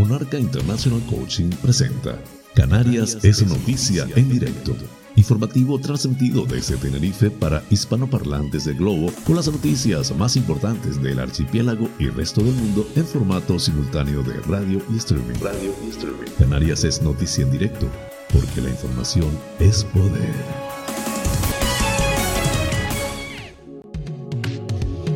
Monarca International Coaching presenta Canarias es noticia en directo. Informativo transmitido desde Tenerife para hispanoparlantes del globo con las noticias más importantes del archipiélago y resto del mundo en formato simultáneo de radio y streaming. Radio y streaming. Canarias es noticia en directo porque la información es poder.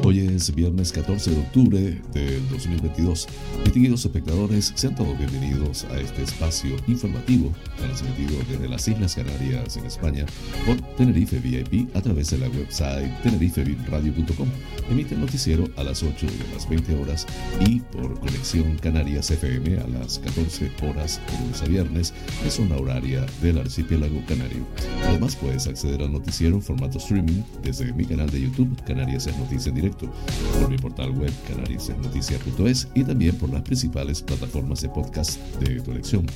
Hoy es viernes 14 de octubre del 2022. Distinguidos espectadores, sean todos bienvenidos a este espacio informativo transmitido desde las Islas Canarias en España por Tenerife VIP a través de la website tenerifevipradio.com. Emite el noticiero a las 8 y las 20 horas y por Conexión Canarias FM a las 14 horas de lunes a viernes en zona horaria del archipiélago canario. Además puedes acceder al noticiero en formato streaming desde mi canal de YouTube Canarias es Noticia en Directo por mi portal web canariasnoticia.es y también por las principales plataformas de podcast de tu elección.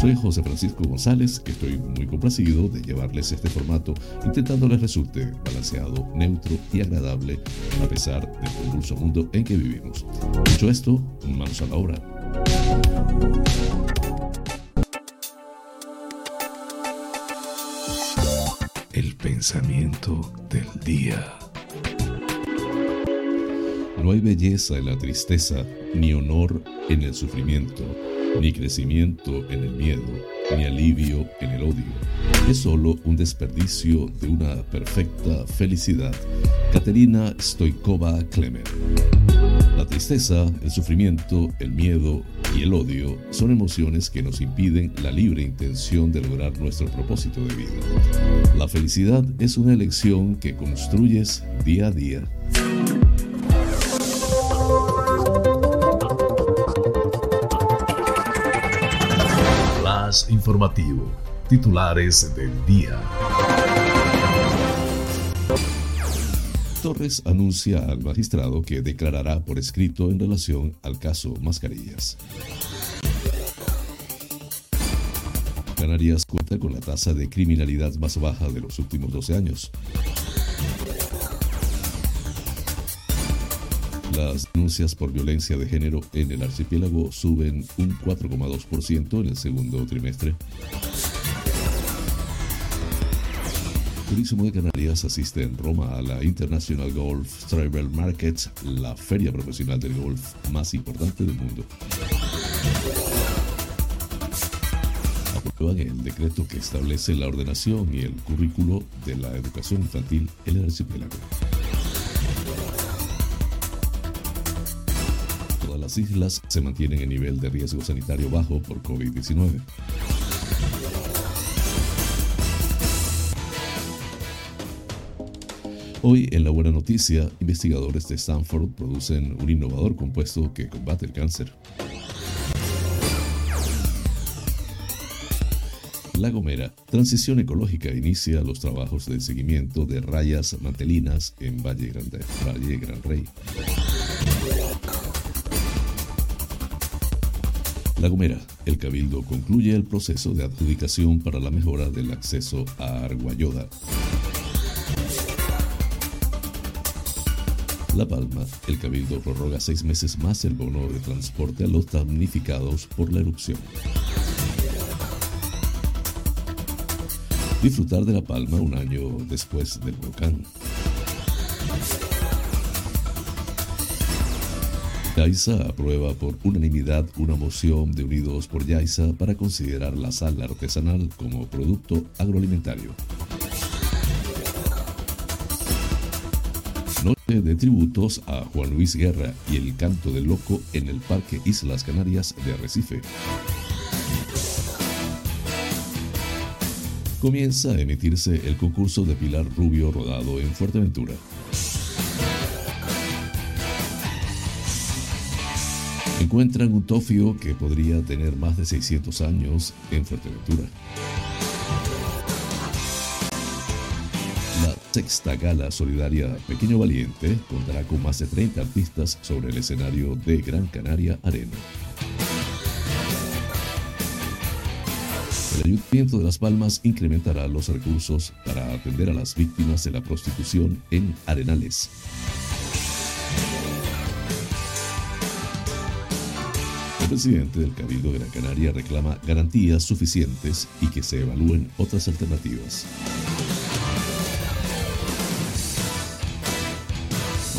Soy José Francisco González, estoy muy complacido de llevarles este formato, intentando les resulte balanceado, neutro y agradable a pesar del convulso mundo en que vivimos. Dicho esto, manos a la obra. El pensamiento del día. No hay belleza en la tristeza, ni honor en el sufrimiento, ni crecimiento en el miedo, ni alivio en el odio. Es solo un desperdicio de una perfecta felicidad. Caterina Stoikova Klemer. La tristeza, el sufrimiento, el miedo y el odio son emociones que nos impiden la libre intención de lograr nuestro propósito de vida. La felicidad es una elección que construyes día a día. Informativo. Titulares del día. Torres anuncia al magistrado que declarará por escrito en relación al caso Mascarillas. Canarias cuenta con la tasa de criminalidad más baja de los últimos 12 años. Las denuncias por violencia de género en el archipiélago suben un 4,2% en el segundo trimestre. Turismo de Canarias asiste en Roma a la International Golf Travel Market, la feria profesional del golf más importante del mundo. Aprueban el decreto que establece la ordenación y el currículo de la educación infantil en el archipiélago. Las islas se mantienen en nivel de riesgo sanitario bajo por COVID-19. Hoy, en la buena noticia, investigadores de Stanford producen un innovador compuesto que combate el cáncer. La Gomera, Transición Ecológica, inicia los trabajos de seguimiento de rayas mantelinas en Valle, Grande, Valle Gran Rey. La Gomera, el Cabildo concluye el proceso de adjudicación para la mejora del acceso a Arguayoda. La Palma, el Cabildo prorroga seis meses más el bono de transporte a los damnificados por la erupción. Disfrutar de La Palma un año después del volcán. Yaisa aprueba por unanimidad una moción de Unidos por Yaisa para considerar la sal artesanal como producto agroalimentario. Noche de tributos a Juan Luis Guerra y el canto del loco en el Parque Islas Canarias de Arrecife. Comienza a emitirse el concurso de Pilar Rubio rodado en Fuerteventura. Encuentran un tofio que podría tener más de 600 años en Fuerteventura. La sexta gala solidaria Pequeño Valiente contará con más de 30 artistas sobre el escenario de Gran Canaria Arena. El Ayuntamiento de Las Palmas incrementará los recursos para atender a las víctimas de la prostitución en Arenales. Presidente del Cabildo de la Canaria reclama garantías suficientes y que se evalúen otras alternativas.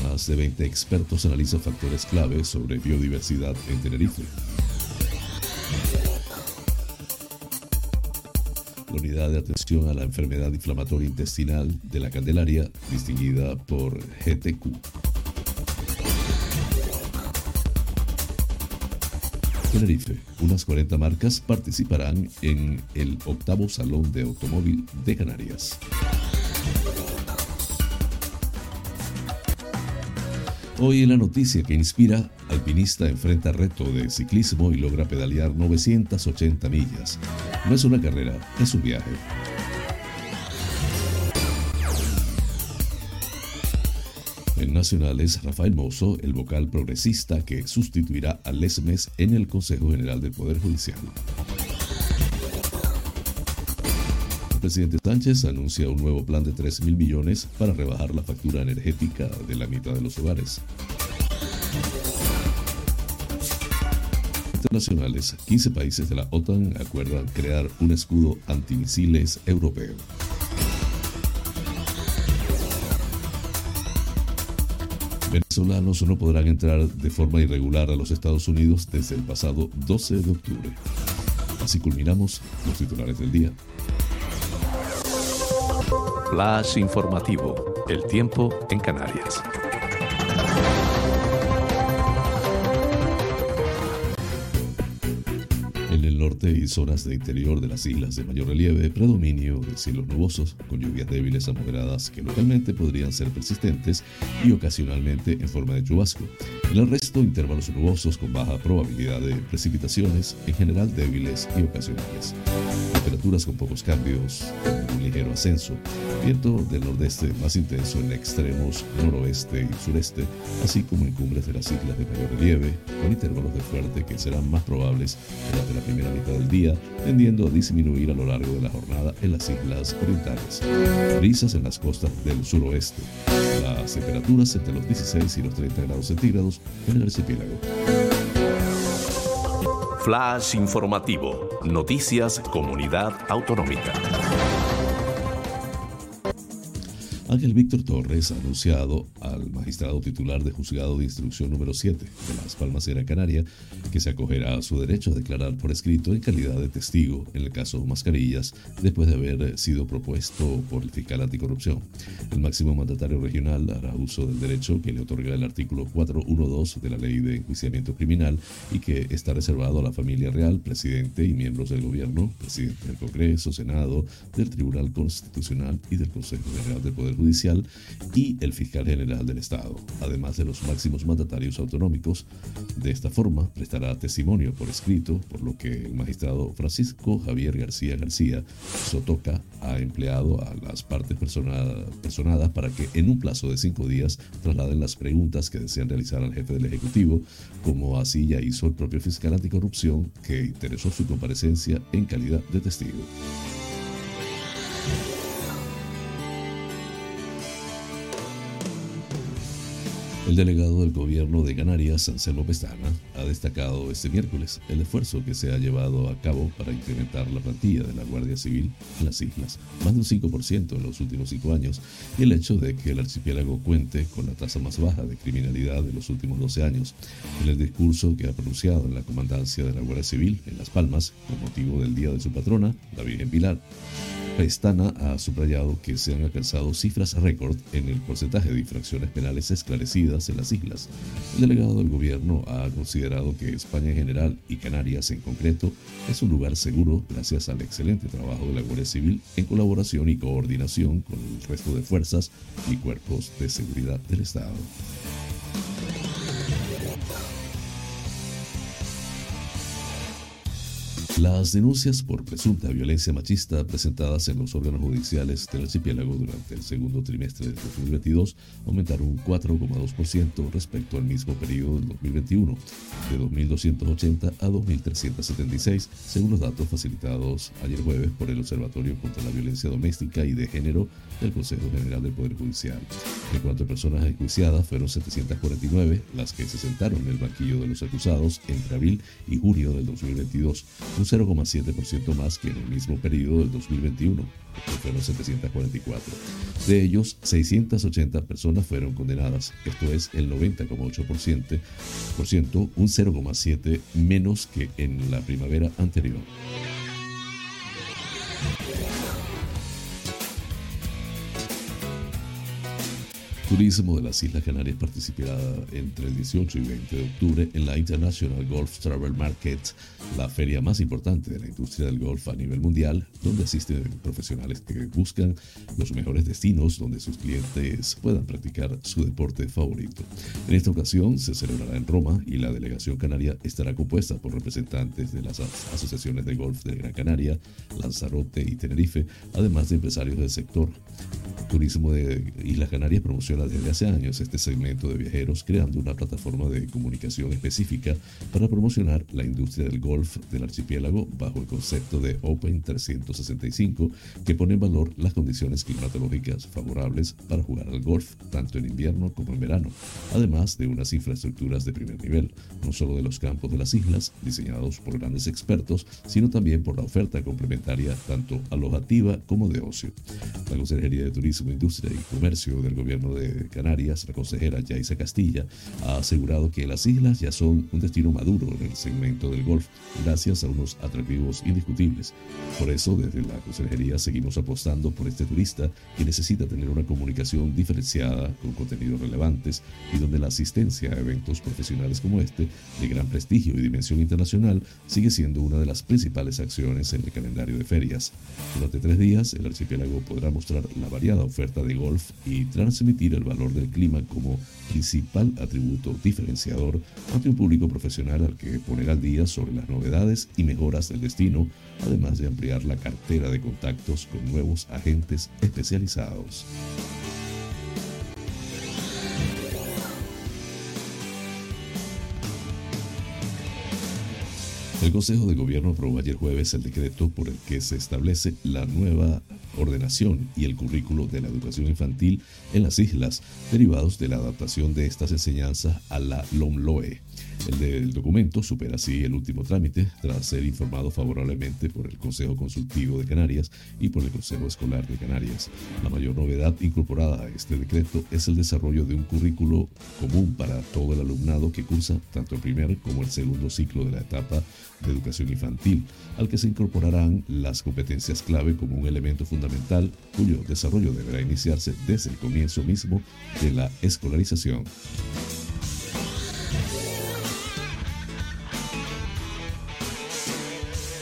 Más de 20 expertos analizan factores clave sobre biodiversidad en Tenerife. La unidad de atención a la enfermedad inflamatoria intestinal de la Candelaria, distinguida por GTQ. Tenerife, unas 40 marcas participarán en el octavo Salón de Automóvil de Canarias. Hoy en la noticia que inspira, alpinista enfrenta reto de ciclismo y logra pedalear 980 millas. No es una carrera, es un viaje. En Nacionales, Rafael Mozo, el vocal progresista que sustituirá a Lesmes en el Consejo General del Poder Judicial. El presidente Sánchez anuncia un nuevo plan de 3 mil millones para rebajar la factura energética de la mitad de los hogares. Internacionales, 15 países de la OTAN acuerdan crear un escudo antimisiles europeo. Venezolanos no podrán entrar de forma irregular a los Estados Unidos desde el pasado 12 de octubre. Así culminamos los titulares del día. Flash informativo. El tiempo en Canarias. Norte y zonas de interior de las islas de mayor relieve, predominio de cielos nubosos, con lluvias débiles a moderadas que localmente podrían ser persistentes y ocasionalmente en forma de chubasco. En el resto, intervalos nubosos con baja probabilidad de precipitaciones, en general débiles y ocasionales. Temperaturas con pocos cambios, un ligero ascenso. Viento del nordeste más intenso en extremos noroeste y sureste, así como en cumbres de las islas de mayor relieve, con intervalos de fuerte que serán más probables durante la primera mitad del día, tendiendo a disminuir a lo largo de la jornada en las islas orientales. Brisas en las costas del suroeste. Las temperaturas entre los 16 y los 30 grados centígrados en el archipiélago. Flash informativo. Noticias Comunidad Autonómica. Ángel Víctor Torres ha anunciado al magistrado titular de juzgado de instrucción número 7 de Las Palmas Gran Canaria que se acogerá a su derecho a declarar por escrito en calidad de testigo en el caso Mascarillas después de haber sido propuesto por el fiscal anticorrupción. El máximo mandatario regional hará uso del derecho que le otorga el artículo 412 de la Ley de Enjuiciamiento Criminal y que está reservado a la familia real, presidente y miembros del gobierno, presidente del Congreso, Senado, del Tribunal Constitucional y del Consejo General del Poder Judicial y el fiscal general del Estado, además de los máximos mandatarios autonómicos. De esta forma, prestará testimonio por escrito, por lo que el magistrado Francisco Javier García García Sotoca ha empleado a las partes personadas para que en un plazo de cinco días trasladen las preguntas que desean realizar al jefe del Ejecutivo, como así ya hizo el propio fiscal anticorrupción que interesó su comparecencia en calidad de testigo. El delegado del gobierno de Canarias, Anselmo Pestana, ha destacado este miércoles el esfuerzo que se ha llevado a cabo para incrementar la plantilla de la Guardia Civil en las islas, más de un 5% en los últimos cinco años, y el hecho de que el archipiélago cuente con la tasa más baja de criminalidad de los últimos 12 años. En el discurso que ha pronunciado en la comandancia de la Guardia Civil en Las Palmas, con motivo del Día de su patrona, la Virgen Pilar, Pestana ha subrayado que se han alcanzado cifras récord en el porcentaje de infracciones penales esclarecidas en las islas. El delegado del gobierno ha considerado que España en general y Canarias en concreto es un lugar seguro gracias al excelente trabajo de la Guardia Civil en colaboración y coordinación con el resto de fuerzas y cuerpos de seguridad del Estado. Las denuncias por presunta violencia machista presentadas en los órganos judiciales del archipiélago durante el segundo trimestre de 2022 aumentaron un 4,2% respecto al mismo periodo del 2021, de 2.280 a 2.376, según los datos facilitados ayer jueves por el Observatorio contra la Violencia Doméstica y de Género del Consejo General del Poder Judicial. Cuanto a personas enjuiciadas, fueron 749 las que se sentaron en el banquillo de los acusados entre abril y junio del 2022 un 0,7% más que en el mismo periodo del 2021, que fueron 744. De ellos, 680 personas fueron condenadas, esto es el 90,8%, un 0,7 menos que en la primavera anterior. Turismo de las Islas Canarias participará entre el 18 y 20 de octubre en la International Golf Travel Market, la feria más importante de la industria del golf a nivel mundial, donde asisten profesionales que buscan los mejores destinos donde sus clientes puedan practicar su deporte favorito. En esta ocasión se celebrará en Roma y la delegación canaria estará compuesta por representantes de las asociaciones de golf de Gran Canaria, Lanzarote y Tenerife, además de empresarios del sector. Turismo de Islas Canarias promociona desde hace años este segmento de viajeros creando una plataforma de comunicación específica para promocionar la industria del golf del archipiélago bajo el concepto de Open 365 que pone en valor las condiciones climatológicas favorables para jugar al golf tanto en invierno como en verano, además de unas infraestructuras de primer nivel, no solo de los campos de las islas diseñados por grandes expertos, sino también por la oferta complementaria tanto alojativa como de ocio. La Consejería de Turismo, Industria y Comercio del Gobierno de Canarias, la consejera Yaisa Castilla, ha asegurado que las islas ya son un destino maduro en el segmento del golf, gracias a unos atractivos indiscutibles. Por eso, desde la consejería seguimos apostando por este turista que necesita tener una comunicación diferenciada con contenidos relevantes y donde la asistencia a eventos profesionales como este, de gran prestigio y dimensión internacional, sigue siendo una de las principales acciones en el calendario de ferias. Durante tres días, el archipiélago podrá mostrar la variada oferta de golf y transmitir el valor del clima como principal atributo diferenciador ante un público profesional al que poner al día sobre las novedades y mejoras del destino, además de ampliar la cartera de contactos con nuevos agentes especializados. El Consejo de Gobierno aprobó ayer jueves el decreto por el que se establece la nueva ordenación y el currículo de la educación infantil en las islas, derivados de la adaptación de estas enseñanzas a la LOMLOE. El del documento supera así el último trámite tras ser informado favorablemente por el Consejo Consultivo de Canarias y por el Consejo Escolar de Canarias. La mayor novedad incorporada a este decreto es el desarrollo de un currículo común para todo el alumnado que cursa tanto el primer como el segundo ciclo de la etapa de educación infantil, al que se incorporarán las competencias clave como un elemento fundamental cuyo desarrollo deberá iniciarse desde el comienzo mismo de la escolarización.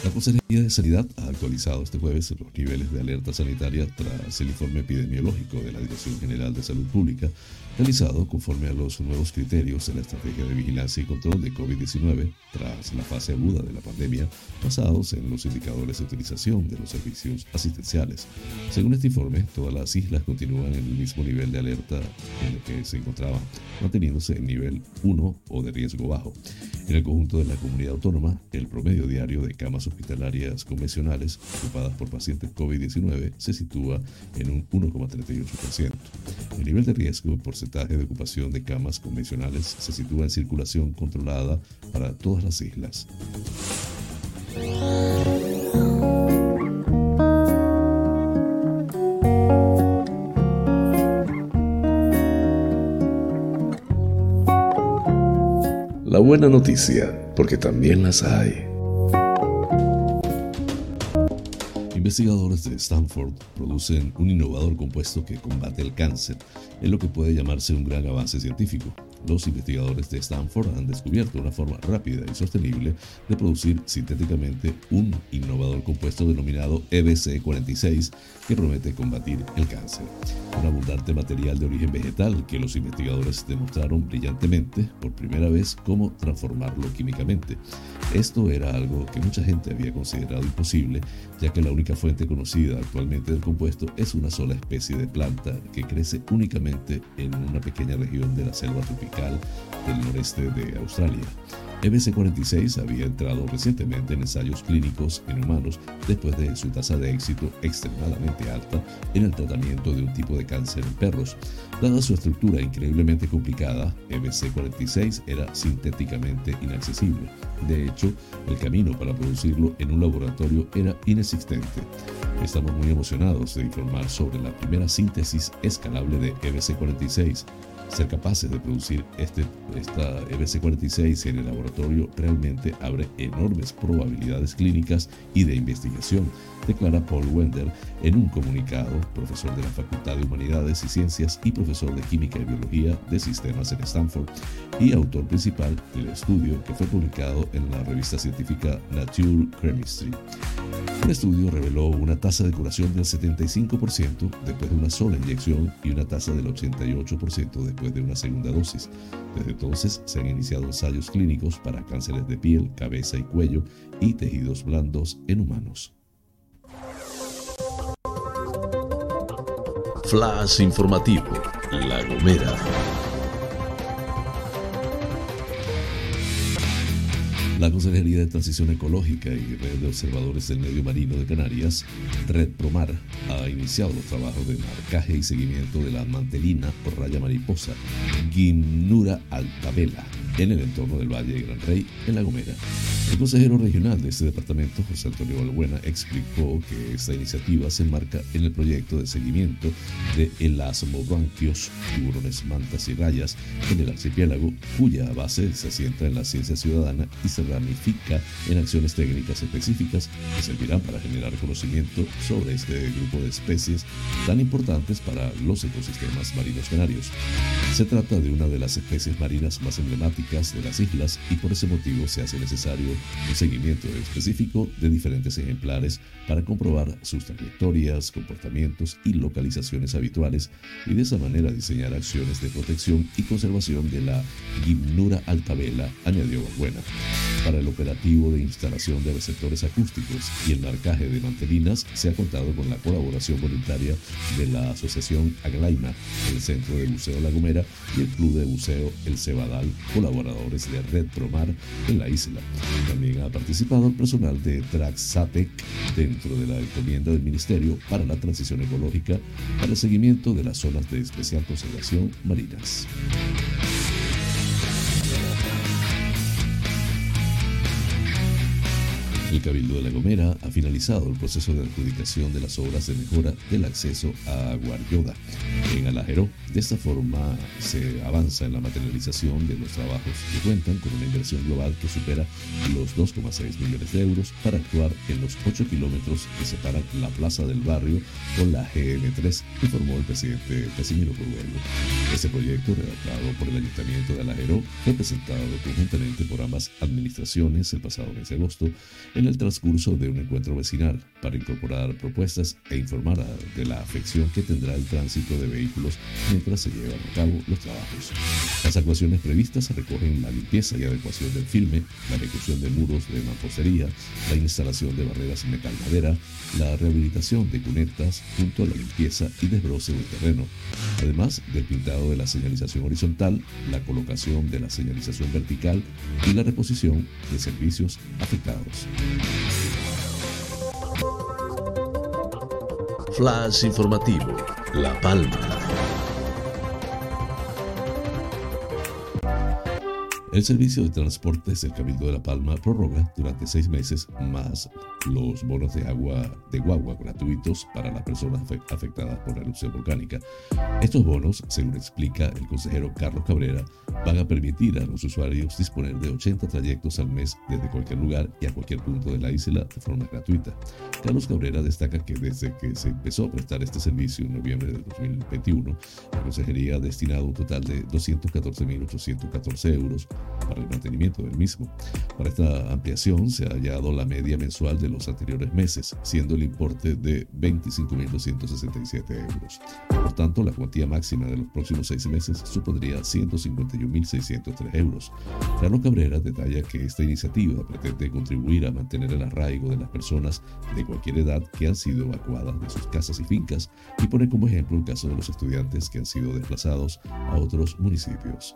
La Consejería de Sanidad ha actualizado este jueves los niveles de alerta sanitaria tras el informe epidemiológico de la Dirección General de Salud Pública, realizado conforme a los nuevos criterios de la Estrategia de Vigilancia y Control de COVID-19 tras la fase aguda de la pandemia, basados en los indicadores de utilización de los servicios asistenciales. Según este informe, todas las islas continúan en el mismo nivel de alerta en el que se encontraban, manteniéndose en nivel 1 o de riesgo bajo. En el conjunto de la comunidad autónoma, el promedio diario de camas hospitalarias convencionales ocupadas por pacientes COVID-19 se sitúa en un 1,38%. El nivel de riesgo, porcentaje de ocupación de camas convencionales, se sitúa en circulación controlada para todas las islas. La buena noticia, porque también las hay. Investigadores de Stanford producen un innovador compuesto que combate el cáncer, en lo que puede llamarse un gran avance científico. los investigadores de Stanford han descubierto una forma rápida y sostenible de producir sintéticamente un innovador compuesto denominado EBC46 que promete combatir el cáncer. Un abundante material de origen vegetal que los investigadores demostraron brillantemente por primera vez cómo transformarlo químicamente. Esto era algo que mucha gente había considerado imposible, ya que la única fuente conocida actualmente del compuesto es una sola especie de planta que crece únicamente en una pequeña región de la selva tropical del noreste de Australia. EBC46 había entrado recientemente en ensayos clínicos en humanos después de su tasa de éxito extremadamente alta en el tratamiento de un tipo de cáncer en perros. Dada su estructura increíblemente complicada, EBC46 era sintéticamente inaccesible. De hecho, el camino para producirlo en un laboratorio era inexistente. Estamos muy emocionados de informar sobre la primera síntesis escalable de EBC46 ser capaces de producir este, esta EBC46 en el laboratorio realmente abre enormes probabilidades clínicas y de investigación, declara Paul Wender en un comunicado, profesor de la Facultad de Humanidades y Ciencias y profesor de Química y Biología de Sistemas en Stanford y autor principal del estudio que fue publicado en la revista científica Nature Chemistry. El estudio reveló una tasa de curación del 75% después de una sola inyección y una tasa del 88% después de una segunda dosis. Desde entonces se han iniciado ensayos clínicos para cánceres de piel, cabeza y cuello y tejidos blandos en humanos. Flash informativo, La Gomera. La Consejería de Transición Ecológica y Red de Observadores del Medio Marino de Canarias, Red Promar, ha iniciado los trabajos de marcaje y seguimiento de la mantelina por raya mariposa Gimnura altabela en el entorno del Valle de Gran Rey, en La Gomera. El consejero regional de este departamento, José Antonio Balbuena, explicó que esta iniciativa se enmarca en el proyecto de seguimiento de elasmobranquios, tiburones, mantas y rayas en el archipiélago, cuya base se asienta en la ciencia ciudadana y se ramifica en acciones técnicas específicas que servirán para generar conocimiento sobre este grupo de especies tan importantes para los ecosistemas marinos canarios. Se trata de una de las especies marinas más emblemáticas de las islas y por ese motivo se hace necesario un seguimiento específico de diferentes ejemplares para comprobar sus trayectorias, comportamientos y localizaciones habituales y de esa manera diseñar acciones de protección y conservación de la Gimnura altabela, añadió Balbuena. Para el operativo de instalación de receptores acústicos y el marcaje de mantelinas se ha contado con la colaboración voluntaria de la Asociación Aglaima, el Centro de Buceo La Gomera y el Club de Buceo El Cebadal, colaboradores de Red Promar en la isla. También ha participado el personal de Traxatec dentro de la encomienda del Ministerio para la Transición Ecológica para el seguimiento de las zonas de especial conservación marinas. El Cabildo de La Gomera ha finalizado el proceso de adjudicación de las obras de mejora del acceso a Guaryoda en Alajero. De esta forma se avanza en la materialización de los trabajos que cuentan con una inversión global que supera los 2,6 millones de euros para actuar en los 8 kilómetros que separan la plaza del barrio con la GM3, informó el presidente Casimiro Curvelo. Este proyecto, redactado por el Ayuntamiento de Alajero, fue presentado conjuntamente por ambas administraciones el pasado mes de agosto el transcurso de un encuentro vecinal para incorporar propuestas e informar de la afección que tendrá el tránsito de vehículos mientras se llevan a cabo los trabajos. Las actuaciones previstas recogen la limpieza y adecuación del filme, la ejecución de muros de mampostería, la instalación de barreras en metal madera, la rehabilitación de cunetas junto a la limpieza y desbroce del terreno, además del pintado de la señalización horizontal, la colocación de la señalización vertical y la reposición de servicios afectados. Flash informativo, La Palma. El servicio de transportes del Cabildo de La Palma prorroga durante seis meses más los bonos de agua de guagua gratuitos para las personas afectadas por la erupción volcánica. Estos bonos, según explica el consejero Carlos Cabrera, van a permitir a los usuarios disponer de 80 trayectos al mes desde cualquier lugar y a cualquier punto de la isla de forma gratuita. Carlos Cabrera destaca que desde que se empezó a prestar este servicio en noviembre de 2021, la consejería ha destinado un total de 214.814 euros para el mantenimiento del mismo. Para esta ampliación se ha hallado la media mensual de los anteriores meses, siendo el importe de 25.267 euros. Por tanto, la cuantía máxima de los próximos seis meses supondría 151.603 euros. Carlos Cabrera detalla que esta iniciativa pretende contribuir a mantener el arraigo de las personas de cualquier edad que han sido evacuadas de sus casas y fincas y pone como ejemplo el caso de los estudiantes que han sido desplazados a otros municipios.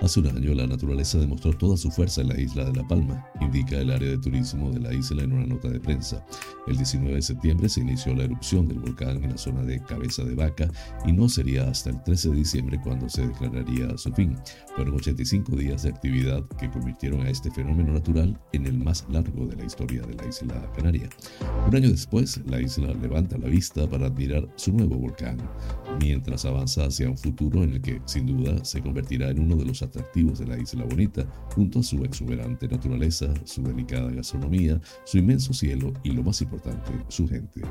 Hace un año la naturaleza demostró toda su fuerza en la isla de La Palma, indica el área de turismo de la isla en una nota de prensa. El 19 de septiembre se inició la erupción del volcán en la zona de Cabeza de Vaca y no sería hasta el 13 de diciembre cuando se declararía su fin. Fueron 85 días de actividad que convirtieron a este fenómeno natural en el más largo de la historia de la isla canaria. Un año después, la isla levanta la vista para admirar su nuevo volcán, mientras avanza hacia un futuro en el que, sin duda, se convertirá en uno de los atractivos de la isla bonita, junto a su exuberante naturaleza, su delicada gastronomía, su inmenso cielo y, lo más importante, su gente.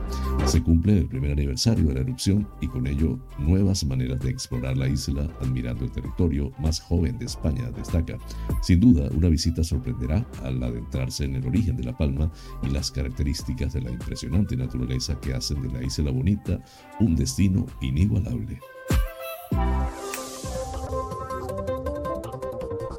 Se cumple el primer aniversario de la erupción y con ello nuevas maneras de explorar la isla admirando el territorio más joven de España, destaca. Sin duda, una visita sorprenderá al adentrarse en el origen de La Palma y las características de la impresionante naturaleza que hacen de la isla bonita un destino inigualable.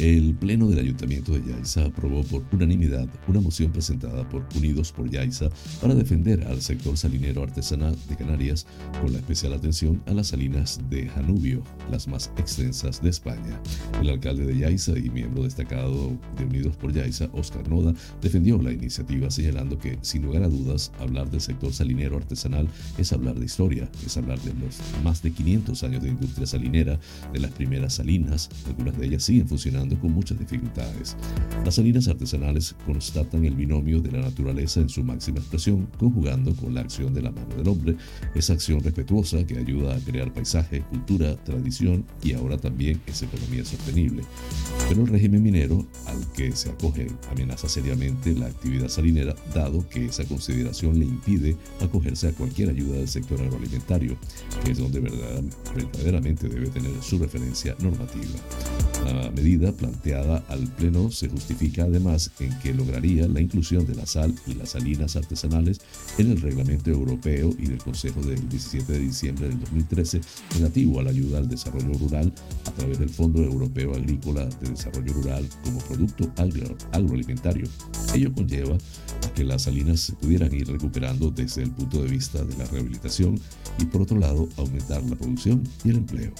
El Pleno del Ayuntamiento de Yaiza aprobó por unanimidad una moción presentada por Unidos por Yaiza para defender al sector salinero artesanal de Canarias con la especial atención a las salinas de Janubio, las más extensas de España. El alcalde de Yaiza y miembro destacado de Unidos por Yaiza, Oscar Noda, defendió la iniciativa señalando que, sin lugar a dudas, hablar del sector salinero artesanal es hablar de historia, es hablar de los más de 500 años de industria salinera, de las primeras salinas, algunas de ellas siguen funcionando con muchas dificultades. Las salinas artesanales constatan el binomio de la naturaleza en su máxima expresión, conjugando con la acción de la mano del hombre, esa acción respetuosa que ayuda a crear paisaje, cultura, tradición y ahora también es economía sostenible. Pero el régimen minero al que se acoge amenaza seriamente la actividad salinera, dado que esa consideración le impide acogerse a cualquier ayuda del sector agroalimentario, que es donde verdaderamente debe tener su referencia normativa. La medida planteada al Pleno se justifica además en que lograría la inclusión de la sal y las salinas artesanales en el Reglamento Europeo y del Consejo del 17 de diciembre del 2013 relativo a la ayuda al desarrollo rural a través del Fondo Europeo Agrícola de Desarrollo Rural como producto agroalimentario. Ello conlleva a que las salinas se pudieran ir recuperando desde el punto de vista de la rehabilitación y por otro lado aumentar la producción y el empleo.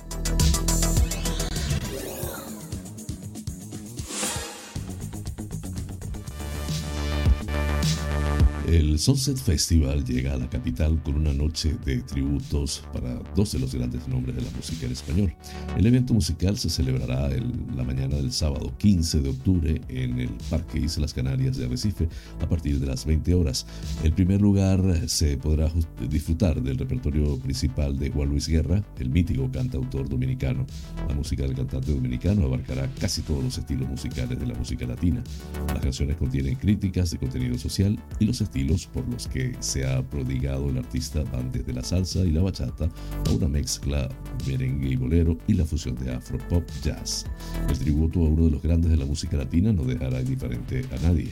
El Sunset Festival llega a la capital con una noche de tributos para dos de los grandes nombres de la música en español. El evento musical se celebrará la mañana del sábado 15 de octubre en el Parque Islas Canarias de Arrecife a partir de las 20 horas. En primer lugar se podrá disfrutar del repertorio principal de Juan Luis Guerra, el mítico cantautor dominicano. La música del cantante dominicano abarcará casi todos los estilos musicales de la música latina. Las canciones contienen críticas de contenido social y los estilos por los que se ha prodigado el artista van desde la salsa y la bachata a una mezcla merengue y bolero y la fusión de afro pop jazz. El tributo a uno de los grandes de la música latina no dejará indiferente a nadie.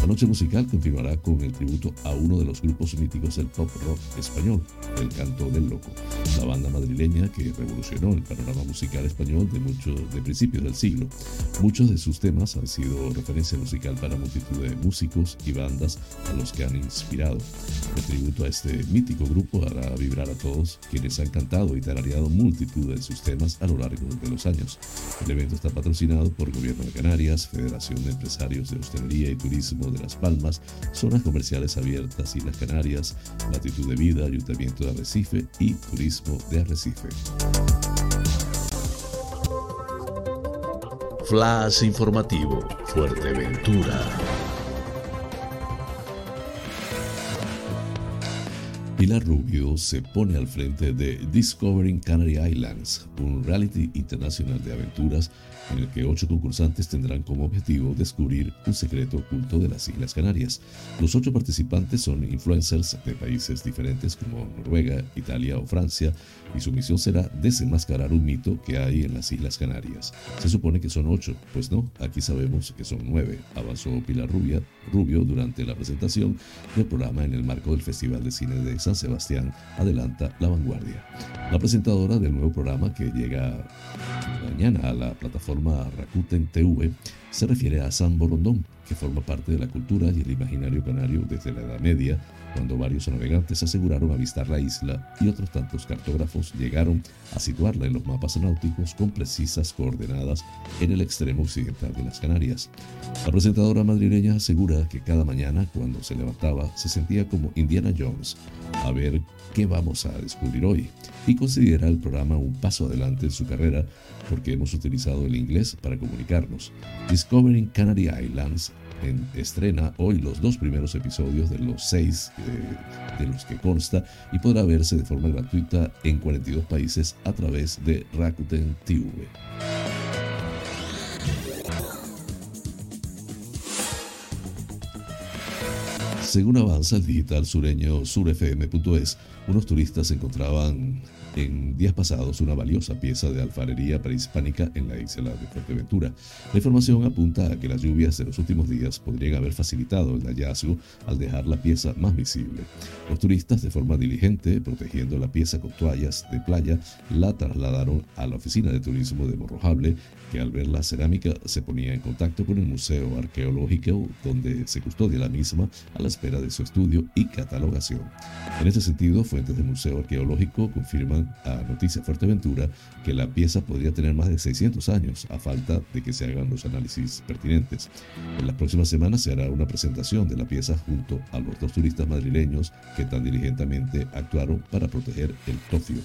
La noche musical continuará con el tributo a uno de los grupos míticos del pop rock español, El Canto del Loco, la banda madrileña que revolucionó el panorama musical español de, muchos de principios del siglo. Muchos de sus temas han sido referencia musical para multitud de músicos y bandas a los que han inspirado. El tributo a este mítico grupo hará vibrar a todos quienes han cantado y tarareado multitud de sus temas a lo largo de los años. El evento está patrocinado por Gobierno de Canarias, Federación de Empresarios de Hostelería y Turismo de Las Palmas, Zonas Comerciales Abiertas Islas Canarias, Latitud de Vida, Ayuntamiento de Arrecife y Turismo de Arrecife. Flash informativo, Fuerteventura. Pilar Rubio se pone al frente de Discovering Canary Islands, un reality internacional de aventuras en el que ocho concursantes tendrán como objetivo descubrir un secreto oculto de las Islas Canarias. Los ocho participantes son influencers de países diferentes como Noruega, Italia o Francia, y su misión será desenmascarar un mito que hay en las Islas Canarias. Se supone que son ocho, pues no, aquí sabemos que son nueve, avanzó Pilar Rubia, Rubio durante la presentación del programa en el marco del Festival de Cine de San Sebastián, adelanta La Vanguardia. La presentadora del nuevo programa que llega mañana a la plataforma Rakuten TV se refiere a San Borondón, que forma parte de la cultura y el imaginario canario desde la Edad Media, cuando varios navegantes aseguraron avistar la isla y otros tantos cartógrafos llegaron a situarla en los mapas náuticos con precisas coordenadas en el extremo occidental de las Canarias. La presentadora madrileña asegura que cada mañana cuando se levantaba se sentía como Indiana Jones, a ver qué vamos a descubrir hoy, y considera el programa un paso adelante en su carrera porque hemos utilizado el inglés para comunicarnos. Discovering Canary Islands en, estrena hoy los dos primeros episodios de los seis eh, de los que consta y podrá verse de forma gratuita en 42 países a través de Rakuten TV. Según avanza el digital sureño surfm.es, unos turistas encontraban en días pasados una valiosa pieza de alfarería prehispánica en la isla de Fuerteventura. La información apunta a que las lluvias de los últimos días podrían haber facilitado el hallazgo al dejar la pieza más visible. Los turistas, de forma diligente, protegiendo la pieza con toallas de playa, la trasladaron a la oficina de turismo de Morrojable, que al ver la cerámica se ponía en contacto con el Museo Arqueológico, donde se custodia la misma a la espera de su estudio y catalogación. En este sentido, fuentes del Museo Arqueológico confirman a Noticias Fuerteventura que la pieza podría tener más de 600 años a falta de que se hagan los análisis pertinentes. En las próximas semanas se hará una presentación de la pieza junto a los dos turistas madrileños que tan diligentemente actuaron para proteger el tofio.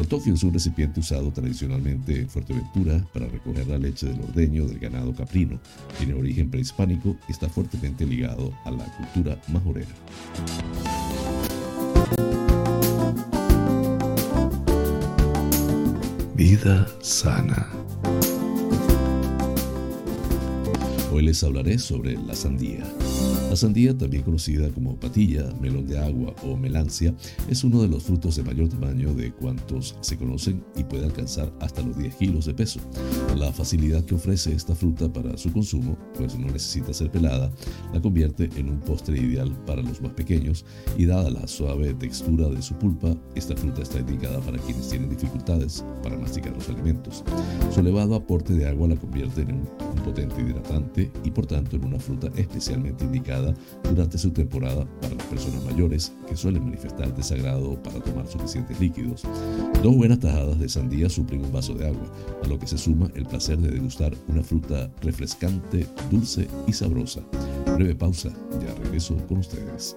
El tofio es un recipiente usado tradicionalmente en Fuerteventura para recoger la leche del ordeño del ganado caprino. Tiene origen prehispánico y está fuertemente ligado a la cultura majorera. Vida sana. Hoy les hablaré sobre la sandía. La sandía, también conocida como patilla, melón de agua o melancia, es uno de los frutos de mayor tamaño de cuantos se conocen y puede alcanzar hasta los 10 kilos de peso. La facilidad que ofrece esta fruta para su consumo, pues no necesita ser pelada, la convierte en un postre ideal para los más pequeños y dada la suave textura de su pulpa, esta fruta está indicada para quienes tienen dificultades para masticar los alimentos. Su elevado aporte de agua la convierte en un, potente hidratante y por tanto en una fruta especialmente indicada durante su temporada para las personas mayores que suelen manifestar desagrado para tomar suficientes líquidos. Dos buenas tajadas de sandía suplen un vaso de agua, a lo que se suma el placer de degustar una fruta refrescante, dulce y sabrosa. Breve pausa, ya regreso con ustedes.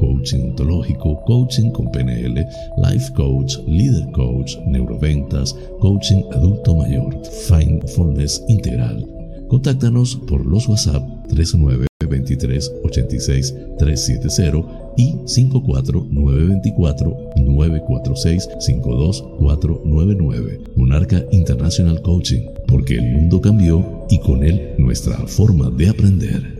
coaching ontológico, coaching con PNL, life coach, leader coach, neuroventas, coaching adulto mayor, mindfulness integral. Contáctanos por los WhatsApp 39 23 86 370 y 54 924 946 52499. Monarca International Coaching, porque el mundo cambió y con él nuestra forma de aprender.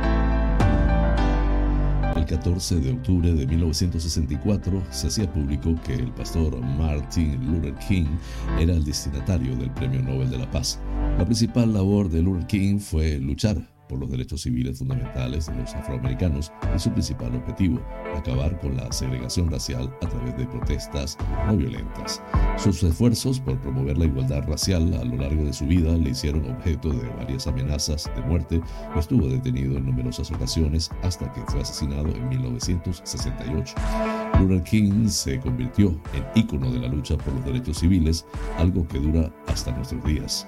14 de octubre de 1964 se hacía público que el pastor Martin Luther King era el destinatario del Premio Nobel de la Paz. La principal labor de Luther King fue luchar por los derechos civiles fundamentales de los afroamericanos y su principal objetivo, acabar con la segregación racial a través de protestas no violentas. Sus esfuerzos por promover la igualdad racial a lo largo de su vida le hicieron objeto de varias amenazas de muerte. Estuvo detenido en numerosas ocasiones hasta que fue asesinado en 1968. Luther King se convirtió en ícono de la lucha por los derechos civiles, algo que dura hasta nuestros días.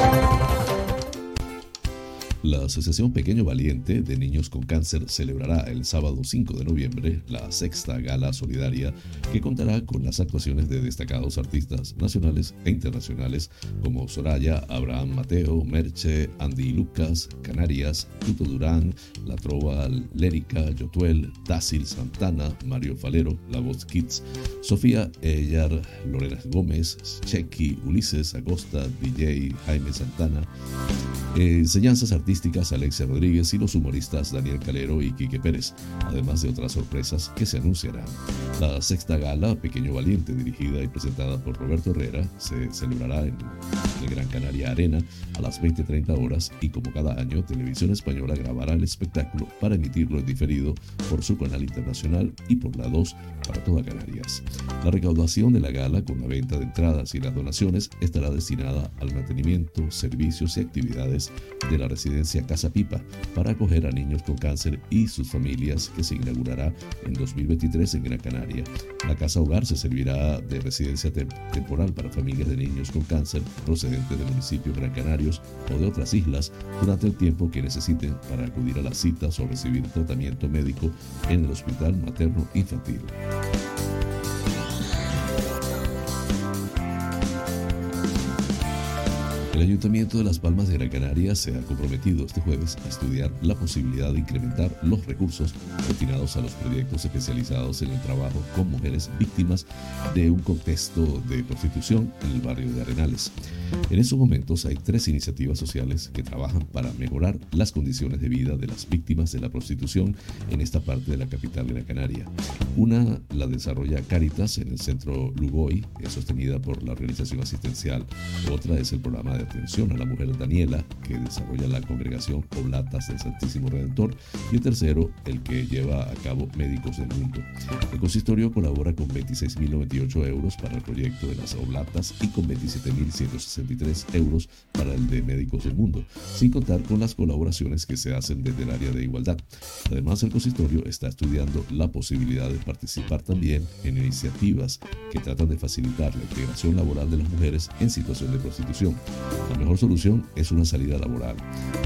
La Asociación Pequeño Valiente de Niños con Cáncer celebrará el sábado 5 de noviembre la sexta gala solidaria que contará con las actuaciones de destacados artistas nacionales e internacionales como Soraya, Abraham Mateo, Merche, Andy Lucas, Canarias, Tuto Durán, La Trova Lérica, Yotuel, Santana, Mario Falero, La Voz Kids, Sofía Ellar, Lorena Gómez, Chequi, Ulises Acosta, DJ Jaime Santana, enseñanzas artísticas Alexia Rodríguez y los humoristas Daniel Calero y Quique Pérez, además de otras sorpresas que se anunciarán. La sexta gala, Pequeño Valiente, dirigida y presentada por Roberto Herrera, se celebrará en el Gran Canaria Arena a las 20.30 horas y como cada año, Televisión Española grabará el espectáculo para emitirlo en diferido por su canal internacional y por la 2 para toda Canarias. La recaudación de la gala con la venta de entradas y las donaciones estará destinada al mantenimiento, servicios y actividades de la residencia Casa Pipa para acoger a niños con cáncer y sus familias que se inaugurará en 2023 en Gran Canaria. La Casa Hogar se servirá de residencia temporal para familias de niños con cáncer procedentes de municipios gran canarios o de otras islas durante el tiempo que necesiten para acudir a las citas o recibir tratamiento médico en el Hospital Materno Infantil. El Ayuntamiento de Las Palmas de Gran Canaria se ha comprometido este jueves a estudiar la posibilidad de incrementar los recursos destinados a los proyectos especializados en el trabajo con mujeres víctimas de un contexto de prostitución en el barrio de Arenales. En estos momentos hay tres iniciativas sociales que trabajan para mejorar las condiciones de vida de las víctimas de la prostitución en esta parte de la capital de Gran Canaria. Una la desarrolla Caritas en el centro Lugoy, es sostenida por la organización asistencial. Otra es el programa de atención a la mujer Daniela, que desarrolla la congregación Oblatas del Santísimo Redentor, y el tercero, el que lleva a cabo Médicos del Mundo. El consistorio colabora con 26.098 euros para el proyecto de las Oblatas y con 27.163 euros para el de Médicos del Mundo, sin contar con las colaboraciones que se hacen desde el área de igualdad. Además, el consistorio está estudiando la posibilidad de participar también en iniciativas que tratan de facilitar la integración laboral de las mujeres en situación de prostitución. La mejor solución es una salida laboral.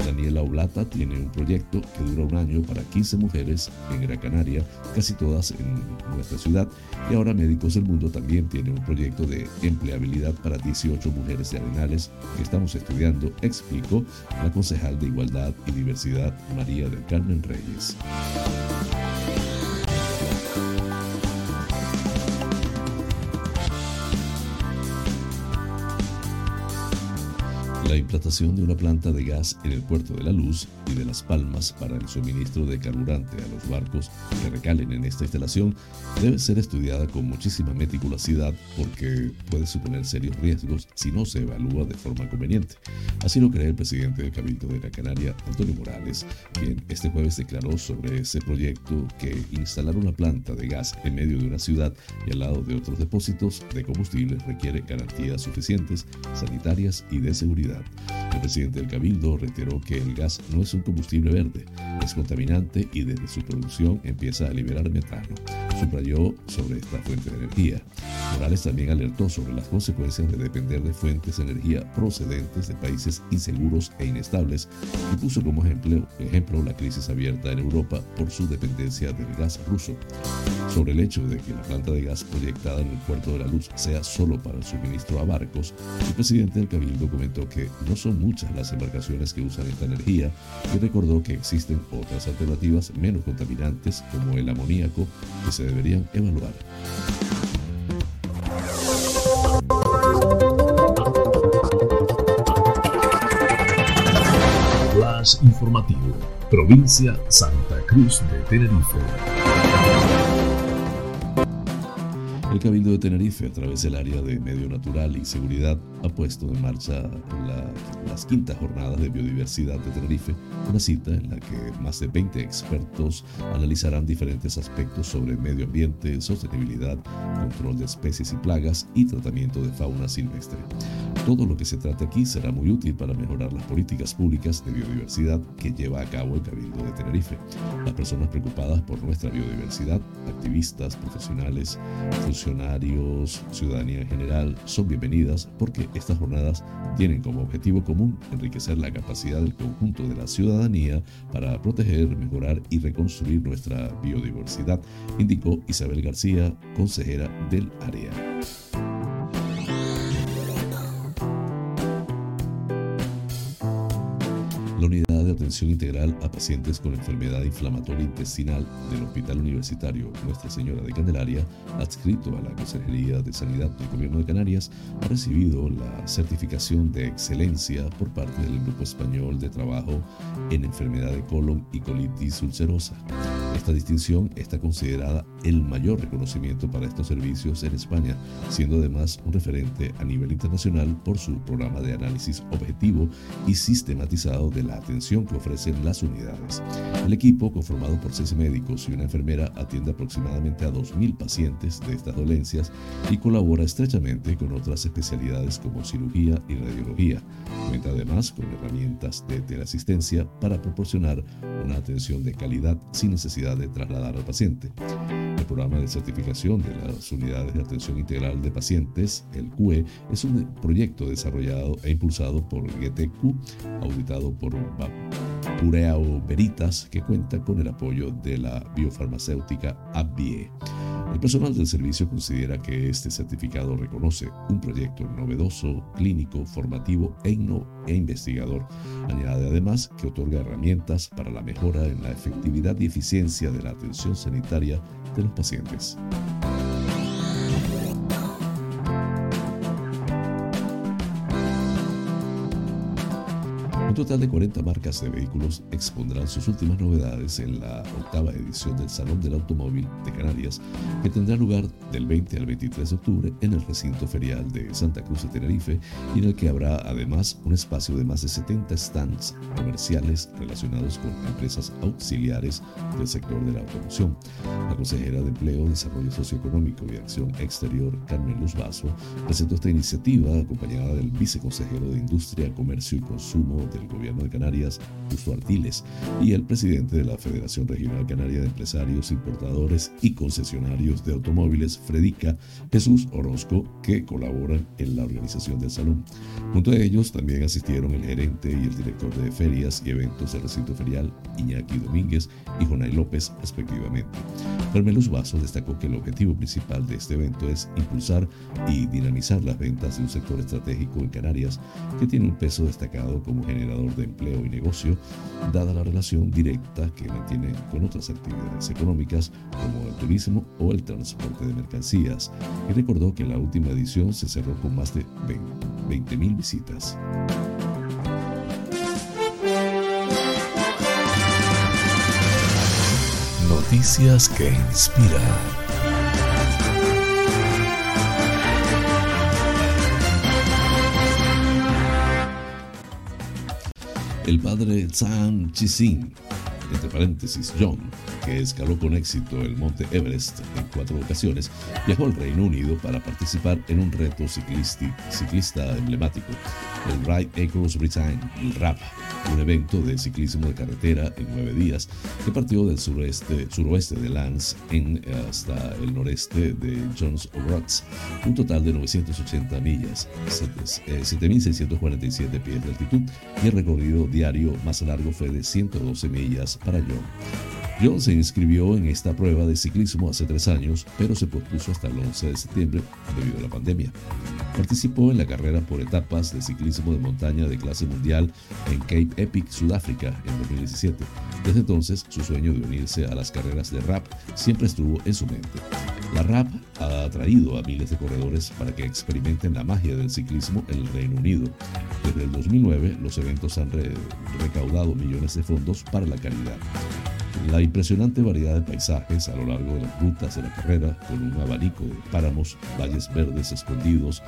Daniela Oblata tiene un proyecto que dura un año para 15 mujeres en Gran Canaria, casi todas en nuestra ciudad, y ahora Médicos del Mundo también tiene un proyecto de empleabilidad para 18 mujeres de Arenales que estamos estudiando, explicó la concejal de Igualdad y Diversidad María del Carmen Reyes. La implantación de una planta de gas en el puerto de la Luz y de Las Palmas para el suministro de carburante a los barcos que recalen en esta instalación debe ser estudiada con muchísima meticulosidad porque puede suponer serios riesgos si no se evalúa de forma conveniente. Así lo cree el presidente del Cabildo de la Canaria, Antonio Morales, quien este jueves declaró sobre ese proyecto que instalar una planta de gas en medio de una ciudad y al lado de otros depósitos de combustible requiere garantías suficientes, sanitarias y de seguridad. El presidente del Cabildo reiteró que el gas no es un combustible verde, es contaminante y desde su producción empieza a liberar metano. Subrayó sobre esta fuente de energía. Morales también alertó sobre las consecuencias de depender de fuentes de energía procedentes de países inseguros e inestables y puso como ejemplo, ejemplo la crisis abierta en Europa por su dependencia del gas ruso. Sobre el hecho de que la planta de gas proyectada en el puerto de la Luz sea solo para el suministro a barcos, el presidente del Cabildo comentó que no son muchas las embarcaciones que usan esta energía y recordó que existen otras alternativas menos contaminantes como el amoníaco que se deberían evaluar. Flash informativo, provincia Santa Cruz de Tenerife. El Cabildo de Tenerife, a través del área de Medio Natural y Seguridad, ha puesto en marcha las quintas jornadas de biodiversidad de Tenerife, una cita en la que más de 20 expertos analizarán diferentes aspectos sobre medio ambiente, sostenibilidad, control de especies y plagas y tratamiento de fauna silvestre. Todo lo que se trate aquí será muy útil para mejorar las políticas públicas de biodiversidad que lleva a cabo el Cabildo de Tenerife. Las personas preocupadas por nuestra biodiversidad, activistas, profesionales, funcionarios, ciudadanía en general, son bienvenidas porque estas jornadas tienen como objetivo común enriquecer la capacidad del conjunto de la ciudadanía para proteger, mejorar y reconstruir nuestra biodiversidad, indicó Isabel García, consejera del área. La unidad de atención integral a pacientes con enfermedad inflamatoria intestinal del Hospital Universitario Nuestra Señora de Candelaria, adscrito a la Consejería de Sanidad del Gobierno de Canarias, ha recibido la certificación de excelencia por parte del Grupo Español de Trabajo en Enfermedad de Colon y Colitis Ulcerosa. Esta distinción está considerada el mayor reconocimiento para estos servicios en España, siendo además un referente a nivel internacional por su programa de análisis objetivo y sistematizado de la atención que ofrecen las unidades. El equipo, conformado por seis médicos y una enfermera, atiende aproximadamente a 2.000 pacientes de estas dolencias y colabora estrechamente con otras especialidades como cirugía y radiología. Cuenta además con herramientas de teleasistencia para proporcionar una atención de calidad sin necesidad de trasladar al paciente. El programa de certificación de las unidades de atención integral de pacientes, el CUE, es un proyecto desarrollado e impulsado por GTQ, auditado por Pureao Veritas, que cuenta con el apoyo de la biofarmacéutica AbbVie. El personal del servicio considera que este certificado reconoce un proyecto novedoso, clínico, formativo e, e, investigador. Añade además que otorga herramientas para la mejora en la efectividad y eficiencia de la atención sanitaria de los pacientes. Total de 40 marcas de vehículos expondrán sus últimas novedades en la octava edición del Salón del Automóvil de Canarias, que tendrá lugar del 20 al 23 de octubre en el recinto ferial de Santa Cruz de Tenerife y en el que habrá además un espacio de más de 70 stands comerciales relacionados con empresas auxiliares del sector de la automoción. La consejera de Empleo, Desarrollo Socioeconómico y Acción Exterior, Carmen Luz Vaso, presentó esta iniciativa acompañada del viceconsejero de Industria, Comercio y Consumo del Gobierno de Canarias, Justo Artiles, y el presidente de la Federación Regional Canaria de Empresarios, Importadores y Concesionarios de Automóviles, Fredica, Jesús Orozco, que colaboran en la organización del salón. Junto a ellos también asistieron el gerente y el director de ferias y eventos del recinto ferial, Iñaki Domínguez y Jonay López, respectivamente. Carmelus Vaso destacó que el objetivo principal de este evento es impulsar y dinamizar las ventas de un sector estratégico en Canarias que tiene un peso destacado como generador de empleo y negocio, dada la relación directa que mantiene con otras actividades económicas como el turismo o el transporte de mercancías, y recordó que la última edición se cerró con más de 20.000 visitas. Noticias que inspiran. El padre Zhang Chixin entre paréntesis John, que escaló con éxito el monte Everest en cuatro ocasiones, viajó al Reino Unido para participar en un reto ciclista emblemático, el Ride Across Britain, el RAP, un evento de ciclismo de carretera en nueve días que partió del sureste, suroeste de Lance en, hasta el noreste de Jones O'Rourke, un total de 980 millas, 7.647 eh, pies de altitud y el recorrido diario más largo fue de 112 millas para John. John se inscribió en esta prueba de ciclismo hace tres años, pero se pospuso hasta el 11 de septiembre debido a la pandemia. Participó en la carrera por etapas de ciclismo de montaña de clase mundial en Cape Epic, Sudáfrica, en 2017. Desde entonces, su sueño de unirse a las carreras de rap siempre estuvo en su mente. La rap ha atraído a miles de corredores para que experimenten la magia del ciclismo en el Reino Unido. Desde el 2009, los eventos han recaudado millones de fondos para la caridad. La impresionante variedad de paisajes a lo largo de las rutas de la carrera, con un abanico de páramos, valles verdes escondidos,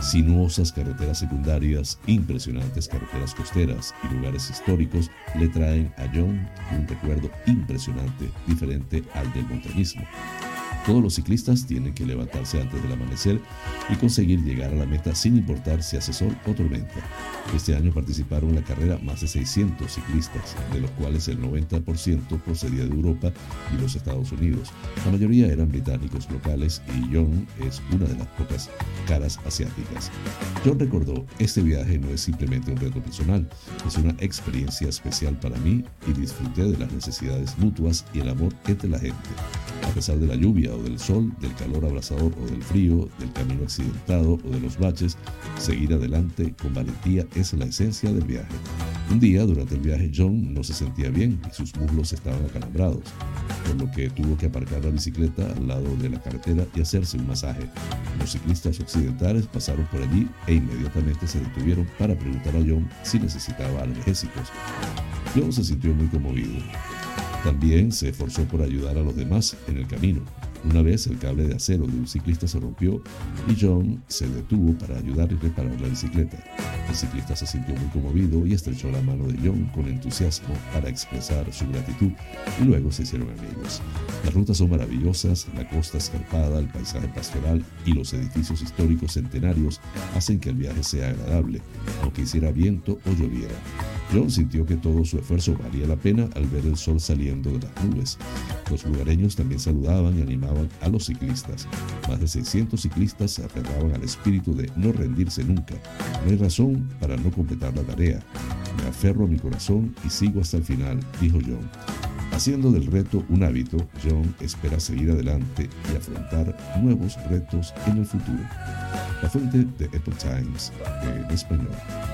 sinuosas carreteras secundarias, impresionantes carreteras costeras y lugares históricos, le traen a John un recuerdo impresionante, diferente al del montañismo. Todos los ciclistas tienen que levantarse antes del amanecer y conseguir llegar a la meta sin importar si hace sol o tormenta. Este año participaron en la carrera más de 600 ciclistas, de los cuales el 90% procedía de Europa y los Estados Unidos. La mayoría eran británicos locales y John es una de las pocas caras asiáticas. John recordó, este viaje no es simplemente un reto personal, es una experiencia especial para mí y disfruté de las necesidades mutuas y el amor entre la gente. A pesar de la lluvia o del sol, del calor abrasador o del frío, del camino accidentado o de los baches, seguir adelante con valentía es la esencia del viaje. Un día, durante el viaje, John no se sentía bien y sus muslos estaban acalambrados, por lo que tuvo que aparcar la bicicleta al lado de la carretera y hacerse un masaje. Los ciclistas occidentales pasaron por allí e inmediatamente se detuvieron para preguntar a John si necesitaba analgésicos. John se sintió muy conmovido. También se esforzó por ayudar a los demás en el camino. Una vez el cable de acero de un ciclista se rompió y John se detuvo para ayudar y reparar la bicicleta. El ciclista se sintió muy conmovido y estrechó la mano de John con entusiasmo para expresar su gratitud y luego se hicieron amigos. Las rutas son maravillosas, la costa escarpada, el paisaje pastoral y los edificios históricos centenarios hacen que el viaje sea agradable, aunque hiciera viento o lloviera. John sintió que todo su esfuerzo valía la pena al ver el sol saliendo de las nubes. Los lugareños también saludaban y animaban a los ciclistas. Más de 600 ciclistas se aferraban al espíritu de no rendirse nunca. No hay razón para no completar la tarea. Me aferro a mi corazón y sigo hasta el final, dijo John. Haciendo del reto un hábito, John espera seguir adelante y afrontar nuevos retos en el futuro. La fuente de Apple Times en español.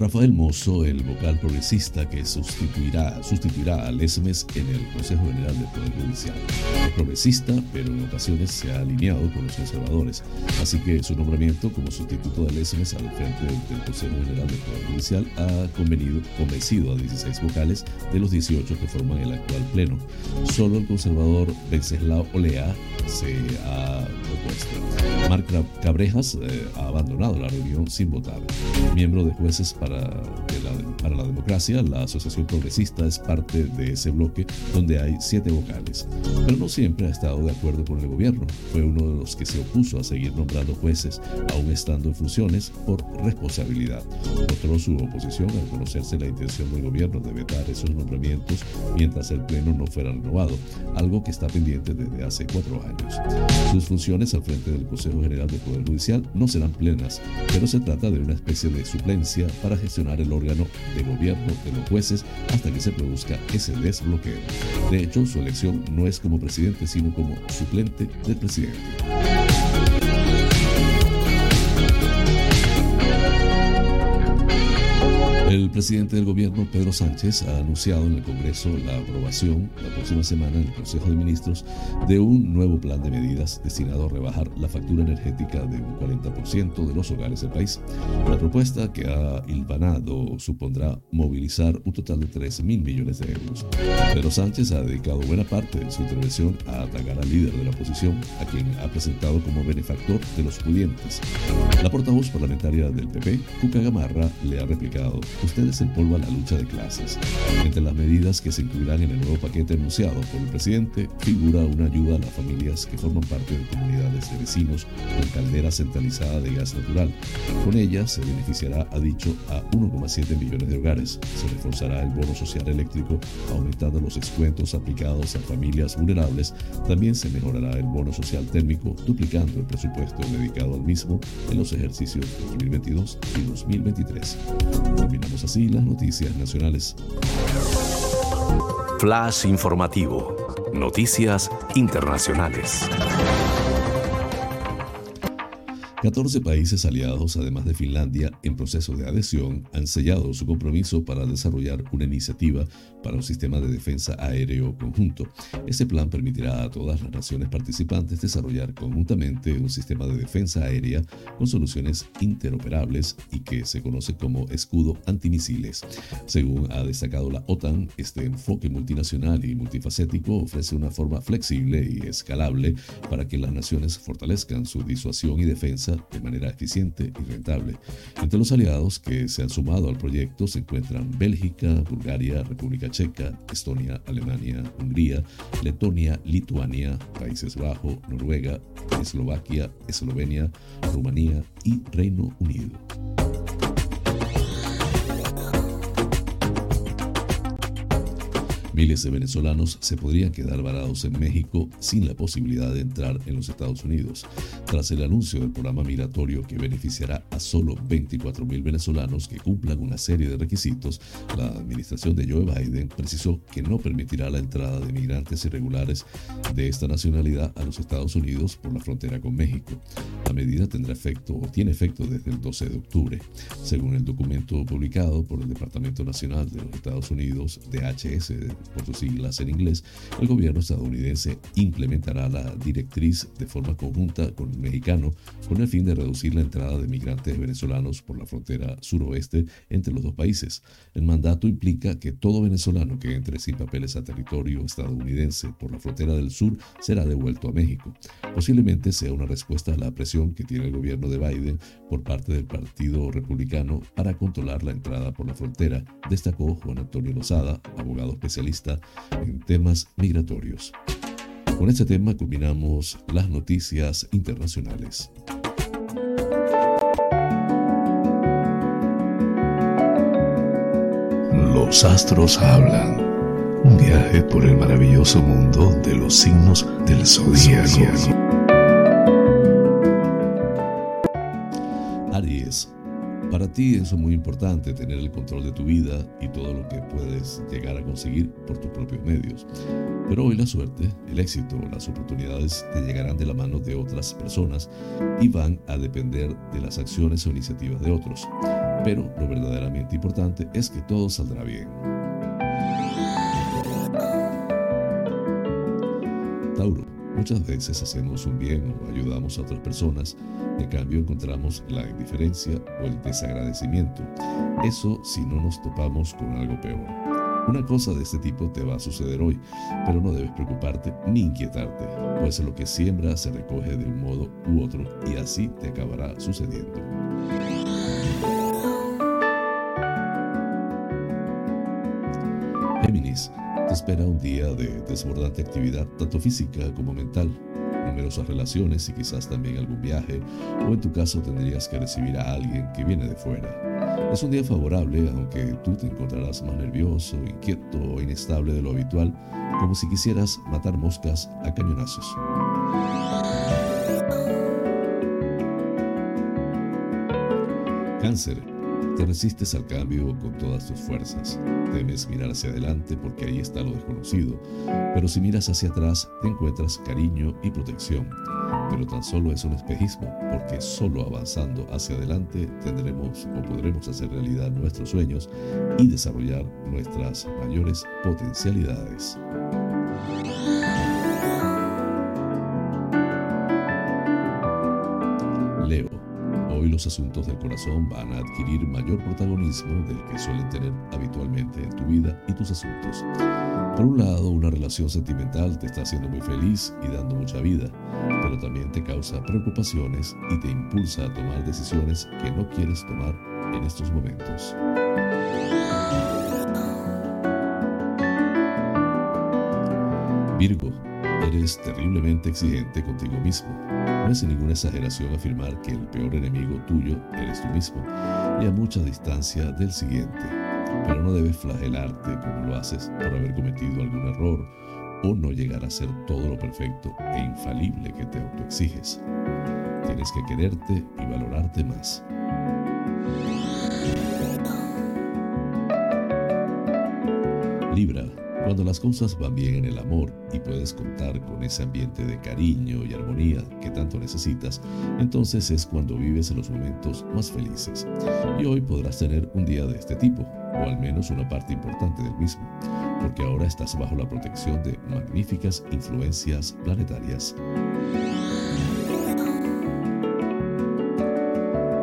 Rafael Mozo, el vocal progresista que sustituirá, sustituirá a Lesmes en el Consejo General del Poder Judicial. Es progresista, pero en ocasiones se ha alineado con los conservadores, así que su nombramiento como sustituto de Lesmes al frente del, Consejo General del Poder Judicial ha convenido, convencido a 16 vocales de los 18 que forman el actual Pleno. Solo el conservador Venceslao Olea se ha opuesto. Marc Cabrejas eh, ha abandonado la reunión sin votar. Miembro de jueces para para la democracia, la Asociación Progresista es parte de ese bloque donde hay siete vocales. Pero no siempre ha estado de acuerdo con el gobierno. Fue uno de los que se opuso a seguir nombrando jueces, aún estando en funciones, por responsabilidad. Mostró su oposición al conocerse la intención del gobierno de vetar esos nombramientos mientras el Pleno no fuera renovado, algo que está pendiente desde hace cuatro años. Sus funciones al frente del Consejo General del Poder Judicial no serán plenas, pero se trata de una especie de suplencia para gestionar el órgano de gobierno de los jueces hasta que se produzca ese desbloqueo. De hecho, su elección no es como presidente, sino como suplente del presidente. El presidente del gobierno, Pedro Sánchez, ha anunciado en el Congreso la aprobación la próxima semana en el Consejo de Ministros de un nuevo plan de medidas destinado a rebajar la factura energética de un 40% de los hogares del país. La propuesta que ha hilvanado supondrá movilizar un total de 13 mil millones de euros. Pedro Sánchez ha dedicado buena parte de su intervención a atacar al líder de la oposición, a quien ha presentado como benefactor de los pudientes. La portavoz parlamentaria del PP, Cuca Gamarra, le ha replicado ustedes polvo a la lucha de clases. Entre las medidas que se incluirán en el nuevo paquete anunciado por el presidente figura una ayuda a las familias que forman parte de comunidades de vecinos con caldera centralizada de gas natural. Con ella se beneficiará, ha dicho, a 1,7 millones de hogares. Se reforzará el bono social eléctrico aumentando los descuentos aplicados a familias vulnerables. También se mejorará el bono social térmico duplicando el presupuesto dedicado al mismo en los ejercicios 2022 y 2023. Terminamos así las noticias nacionales. Flash informativo. Noticias internacionales. 14 países aliados, además de Finlandia, en proceso de adhesión, han sellado su compromiso para desarrollar una iniciativa para un sistema de defensa aéreo conjunto. Este plan permitirá a todas las naciones participantes desarrollar conjuntamente un sistema de defensa aérea con soluciones interoperables y que se conoce como escudo antimisiles. Según ha destacado la OTAN, este enfoque multinacional y multifacético ofrece una forma flexible y escalable para que las naciones fortalezcan su disuasión y defensa de manera eficiente y rentable. Entre los aliados que se han sumado al proyecto se encuentran Bélgica, Bulgaria, República Checa, Estonia, Alemania, Hungría, Letonia, Lituania, Países Bajos, Noruega, Eslovaquia, Eslovenia, Rumanía y Reino Unido. Miles de venezolanos se podrían quedar varados en México sin la posibilidad de entrar en los Estados Unidos. Tras el anuncio del programa migratorio que beneficiará a solo 24.000 venezolanos que cumplan una serie de requisitos, la administración de Joe Biden precisó que no permitirá la entrada de migrantes irregulares de esta nacionalidad a los Estados Unidos por la frontera con México. La medida tendrá efecto o tiene efecto desde el 12 de octubre. Según el documento publicado por el Departamento Nacional de los Estados Unidos, DHS, por sus siglas en inglés, el gobierno estadounidense implementará la directriz de forma conjunta con el mexicano con el fin de reducir la entrada de migrantes venezolanos por la frontera suroeste entre los dos países. El mandato implica que todo venezolano que entre sin papeles a territorio estadounidense por la frontera del sur será devuelto a México. Posiblemente sea una respuesta a la presión que tiene el gobierno de Biden por parte del Partido Republicano para controlar la entrada por la frontera, destacó Juan Antonio Lozada, abogado especialista en temas migratorios. Con este tema culminamos las noticias internacionales. Los astros hablan. Un viaje por el maravilloso mundo de los signos del zodiaco. Aries para ti es muy importante, tener el control de tu vida y todo lo que puedes llegar a conseguir por tus propios medios. Pero hoy la suerte, el éxito, las oportunidades te llegarán de la mano de otras personas y van a depender de las acciones o iniciativas de otros. Pero lo verdaderamente importante es que todo saldrá bien. Muchas veces hacemos un bien o ayudamos a otras personas en cambio encontramos la indiferencia o el desagradecimiento. Eso si no nos topamos con algo peor. Una cosa de este tipo te va a suceder hoy, pero no debes preocuparte ni inquietarte, pues lo que siembra se recoge de un modo u otro y así te acabará sucediendo. Te espera un día de desbordante actividad tanto física como mental numerosas relaciones y quizás también algún viaje, o en tu caso tendrías que recibir a alguien que viene de fuera. Es un día favorable, aunque tú te encontrarás más nervioso, inquieto o inestable de lo habitual, como si quisieras matar moscas a cañonazos. Cáncer. Te resistes al cambio con todas tus fuerzas. Temes mirar hacia adelante porque ahí está lo desconocido, pero si miras hacia atrás te encuentras cariño y protección. pero tan solo es un espejismo, porque solo avanzando hacia adelante tendremos o podremos hacer realidad nuestros sueños y desarrollar nuestras mayores potencialidades. Los asuntos del corazón van a adquirir mayor protagonismo del que suelen tener habitualmente en tu vida y tus asuntos. Por un lado, una relación sentimental te está haciendo muy feliz y dando mucha vida, pero también te causa preocupaciones y te impulsa a tomar decisiones que no quieres tomar en estos momentos. Virgo, eres terriblemente exigente contigo mismo. No es ninguna exageración afirmar que el peor enemigo tuyo eres tú mismo y a mucha distancia del siguiente. Pero no debes flagelarte como lo haces por haber cometido algún error o no llegar a ser todo lo perfecto e infalible que te autoexiges. Tienes que quererte y valorarte más. Libra, cuando las cosas van bien en el amor y puedes contar con ese ambiente de cariño y armonía que tanto necesitas, entonces es cuando vives en los momentos más felices. Y hoy podrás tener un día de este tipo, o al menos una parte importante del mismo, porque ahora estás bajo la protección de magníficas influencias planetarias.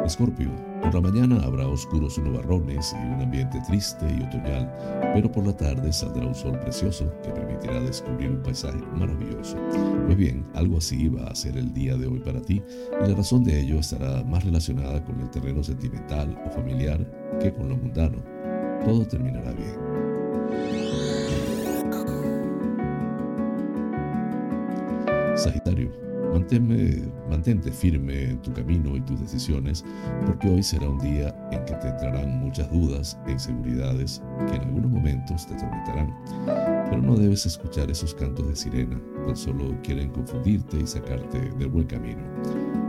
Escorpio, por la mañana habrá oscuros nubarrones y un ambiente triste y otoñal, pero por la tarde saldrá un sol precioso que permitirá descubrir un paisaje maravilloso. Pues bien, algo así va a ser el día de hoy para ti, y la razón de ello estará más relacionada con el terreno sentimental o familiar que con lo mundano. Todo terminará bien. Sagitario, mantente firme en tu camino y tus decisiones, porque hoy será un día en que te entrarán muchas dudas e inseguridades que en algunos momentos te atormentarán. Pero no debes escuchar esos cantos de sirena, tan solo quieren confundirte y sacarte del buen camino.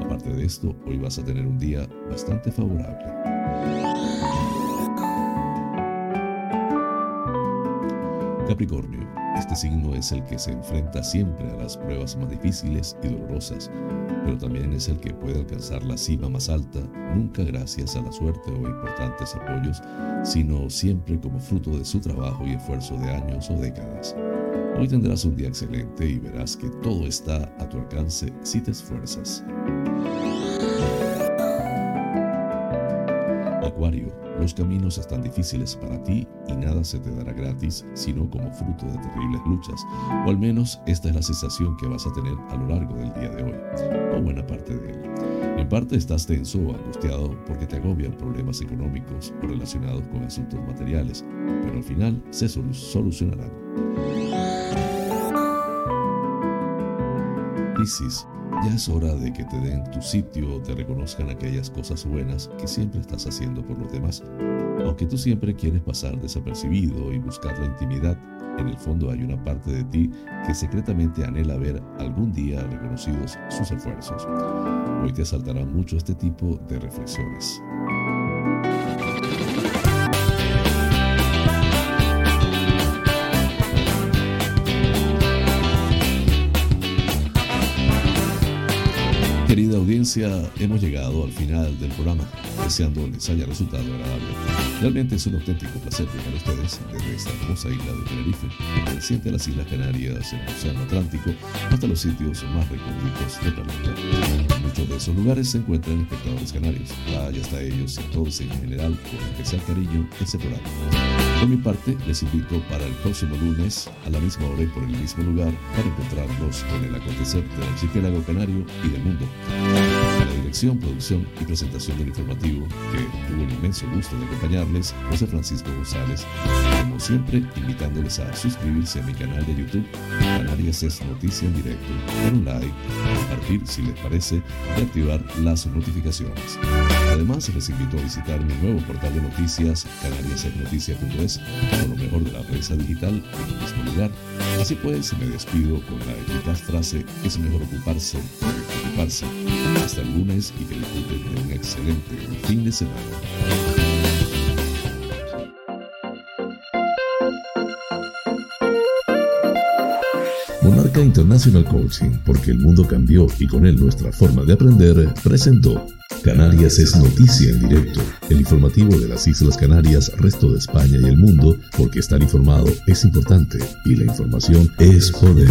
Aparte de esto, hoy vas a tener un día bastante favorable. Capricornio este signo es el que se enfrenta siempre a las pruebas más difíciles y dolorosas, pero también es el que puede alcanzar la cima más alta, nunca gracias a la suerte o importantes apoyos, sino siempre como fruto de su trabajo y esfuerzo de años o décadas. Hoy tendrás un día excelente y verás que todo está a tu alcance si te esfuerzas. Los caminos están difíciles para ti y nada se te dará gratis, sino como fruto de terribles luchas, o al menos esta es la sensación que vas a tener a lo largo del día de hoy, o buena parte de él. En parte estás tenso o angustiado porque te agobian problemas económicos o relacionados con asuntos materiales, pero al final se solucionarán. Piscis, ya es hora de que te den tu sitio, te reconozcan aquellas cosas buenas que siempre estás haciendo por los demás. Aunque tú siempre quieres pasar desapercibido y buscar la intimidad, en el fondo hay una parte de ti que secretamente anhela ver algún día reconocidos sus esfuerzos. Hoy te asaltará mucho este tipo de reflexiones. Audiencia, hemos llegado al final del programa, deseando les haya resultado agradable. Realmente es un auténtico placer llegar a ustedes desde esta hermosa isla de Tenerife, perteneciente a las Islas Canarias en el Océano Atlántico, hasta los sitios más recónditos del planeta. En muchos de esos lugares se encuentran espectadores canarios. Vaya hasta ellos todos en general con especial cariño ese programa. Por mi parte, les invito para el próximo lunes, a la misma hora y por el mismo lugar, para encontrarnos con el acontecer del archipiélago canario y del mundo. Dirección, producción y presentación del informativo, que tuvo el inmenso gusto de acompañarles, José Francisco González, como siempre, invitándoles a suscribirse a mi canal de YouTube, Canarias es Noticia en Directo, dar un like, compartir si les parece y activar las notificaciones. Además, les invito a visitar mi nuevo portal de noticias, canariasesnoticia.es, con lo mejor de la prensa digital en el mismo lugar. Así pues, me despido con la eficaz frase, es mejor ocuparse que ocuparse. Hasta el lunes y que disfruten de un excelente fin de semana. Clínica International Coaching, porque el mundo cambió y con él nuestra forma de aprender, presentó Canarias es noticia en directo, el informativo de las Islas Canarias, resto de España y el mundo, porque estar informado es importante y la información es poder.